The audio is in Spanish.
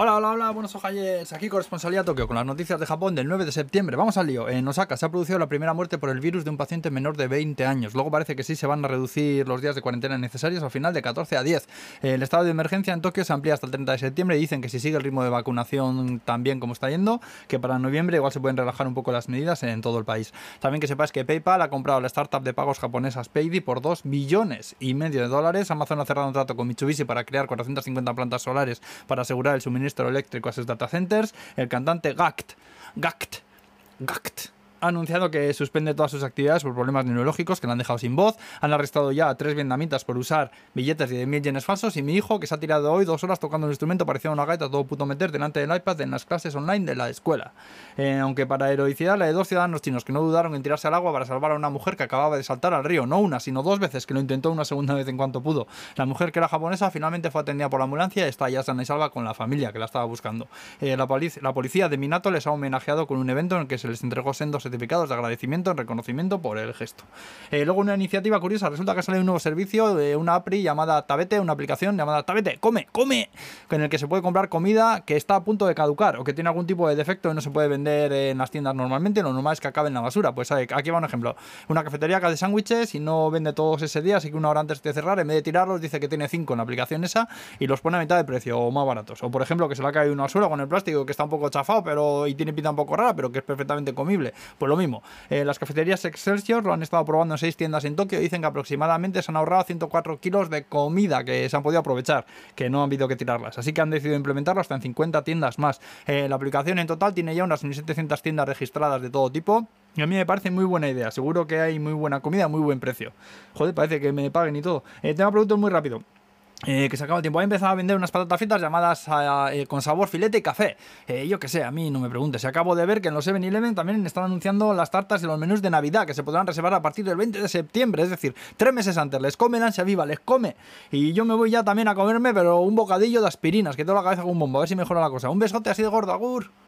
Hola, hola, hola, buenos ojayes. Aquí corresponsalía Tokio con las noticias de Japón del 9 de septiembre. Vamos al lío. En Osaka se ha producido la primera muerte por el virus de un paciente menor de 20 años. Luego parece que sí se van a reducir los días de cuarentena necesarios al final de 14 a 10. El estado de emergencia en Tokio se amplía hasta el 30 de septiembre y dicen que si sigue el ritmo de vacunación tan bien como está yendo, que para noviembre igual se pueden relajar un poco las medidas en todo el país. También que sepáis que PayPal ha comprado la startup de pagos japonesas Paydi por 2 billones y medio de dólares. Amazon ha cerrado un trato con Mitsubishi para crear 450 plantas solares para asegurar el suministro eléctrico a sus data centers, el cantante Gact, Gact, Gact ha anunciado que suspende todas sus actividades por problemas neurológicos que le han dejado sin voz. Han arrestado ya a tres vietnamitas por usar billetes de 10.000 yenes falsos. Y mi hijo, que se ha tirado hoy dos horas tocando un instrumento, parecía una gaita todo puto meter delante del iPad en las clases online de la escuela. Eh, aunque para heroicidad, la de dos ciudadanos chinos que no dudaron en tirarse al agua para salvar a una mujer que acababa de saltar al río. No una, sino dos veces, que lo intentó una segunda vez en cuanto pudo. La mujer, que era japonesa, finalmente fue atendida por la ambulancia y está ya sana y salva con la familia que la estaba buscando. Eh, la, la policía de Minato les ha homenajeado con un evento en el que se les entregó sendos certificados de agradecimiento en reconocimiento por el gesto. Eh, luego una iniciativa curiosa, resulta que sale un nuevo servicio de una APRI llamada Tabete, una aplicación llamada Tabete, come, come, en el que se puede comprar comida que está a punto de caducar o que tiene algún tipo de defecto y no se puede vender en las tiendas normalmente, lo normal es que acabe en la basura. Pues aquí va un ejemplo, una cafetería que hace sándwiches y no vende todos ese día, así que una hora antes de cerrar, en vez de tirarlos, dice que tiene 5 en la aplicación esa y los pone a mitad de precio o más baratos. O por ejemplo, que se le ha caído una basura con el plástico que está un poco chafado pero y tiene pinta un poco rara, pero que es perfectamente comible. Pues lo mismo, eh, las cafeterías Excelsior lo han estado probando en seis tiendas en Tokio. Dicen que aproximadamente se han ahorrado 104 kilos de comida que se han podido aprovechar, que no han habido que tirarlas. Así que han decidido implementarlo hasta en 50 tiendas más. Eh, la aplicación en total tiene ya unas 1.700 tiendas registradas de todo tipo. Y a mí me parece muy buena idea. Seguro que hay muy buena comida muy buen precio. Joder, parece que me paguen y todo. Eh, tema productos muy rápido. Eh, que se acaba el tiempo. Ha empezado a vender unas patatas fritas llamadas eh, con sabor filete y café. Eh, yo que sé, a mí no me preguntes. Acabo de ver que en los 7-Eleven también están anunciando las tartas y los menús de Navidad que se podrán reservar a partir del 20 de septiembre. Es decir, tres meses antes. Les come la ansia viva, les come. Y yo me voy ya también a comerme, pero un bocadillo de aspirinas, que tengo la cabeza con un bombo. A ver si mejora la cosa. Un besote así de gordo, agur.